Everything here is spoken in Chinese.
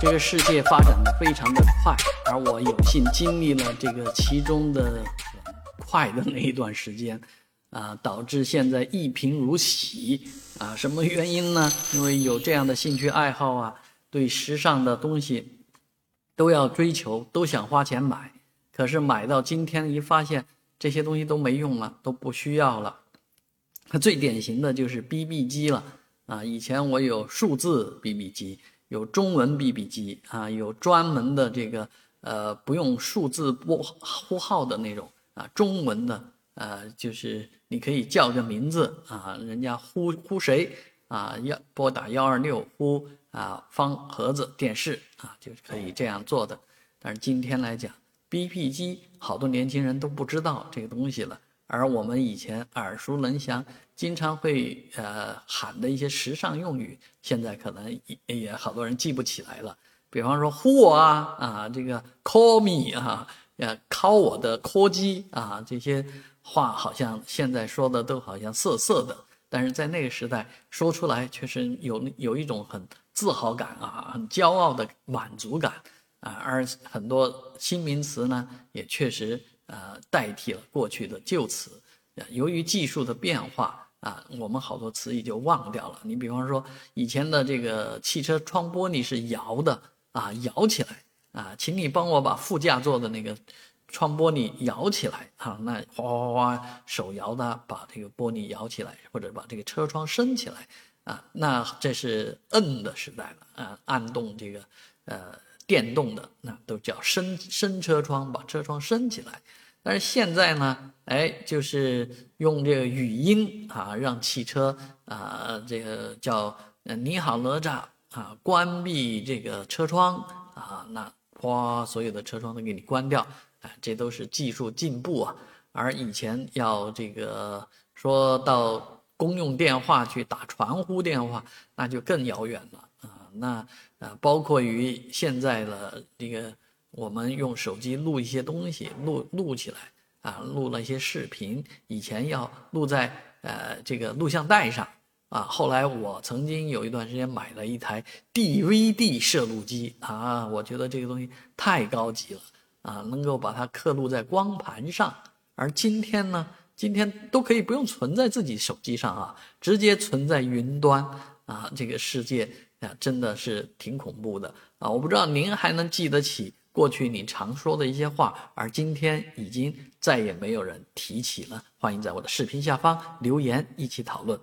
这个世界发展的非常的快，而我有幸经历了这个其中的快的那一段时间，啊，导致现在一贫如洗啊。什么原因呢？因为有这样的兴趣爱好啊，对时尚的东西都要追求，都想花钱买，可是买到今天一发现这些东西都没用了，都不需要了。最典型的就是 BB 机了啊！以前我有数字 BB 机。有中文 BB 机啊，有专门的这个呃不用数字拨呼号的那种啊，中文的呃就是你可以叫个名字啊，人家呼呼谁啊，要拨打幺二六呼啊方盒子电视啊，就是可以这样做的。但是今天来讲，BB 机好多年轻人都不知道这个东西了。而我们以前耳熟能详、经常会呃喊的一些时尚用语，现在可能也也好多人记不起来了。比方说“呼我啊”啊，这个 “call me” 啊，呃，call 我的 call 机啊，这些话好像现在说的都好像涩涩的，但是在那个时代说出来，确实有有一种很自豪感啊，很骄傲的满足感啊。而很多新名词呢，也确实。呃，代替了过去的旧词，由于技术的变化啊，我们好多词语就忘掉了。你比方说，以前的这个汽车窗玻璃是摇的啊，摇起来啊，请你帮我把副驾座的那个窗玻璃摇起来啊，那哗哗哗手摇的把这个玻璃摇起来，或者把这个车窗升起来啊，那这是摁的时代了啊，按动这个呃。电动的那都叫升升车窗，把车窗升起来。但是现在呢，哎，就是用这个语音啊，让汽车啊，这个叫你好哪吒啊，关闭这个车窗啊，那哗，所有的车窗都给你关掉。哎，这都是技术进步啊。而以前要这个说到公用电话去打传呼电话，那就更遥远了啊。那啊，包括于现在的这个，我们用手机录一些东西，录录起来啊，录了一些视频。以前要录在呃这个录像带上啊，后来我曾经有一段时间买了一台 DVD 摄录机啊，我觉得这个东西太高级了啊，能够把它刻录在光盘上。而今天呢，今天都可以不用存在自己手机上啊，直接存在云端啊，这个世界。啊，真的是挺恐怖的啊！我不知道您还能记得起过去你常说的一些话，而今天已经再也没有人提起了。欢迎在我的视频下方留言，一起讨论。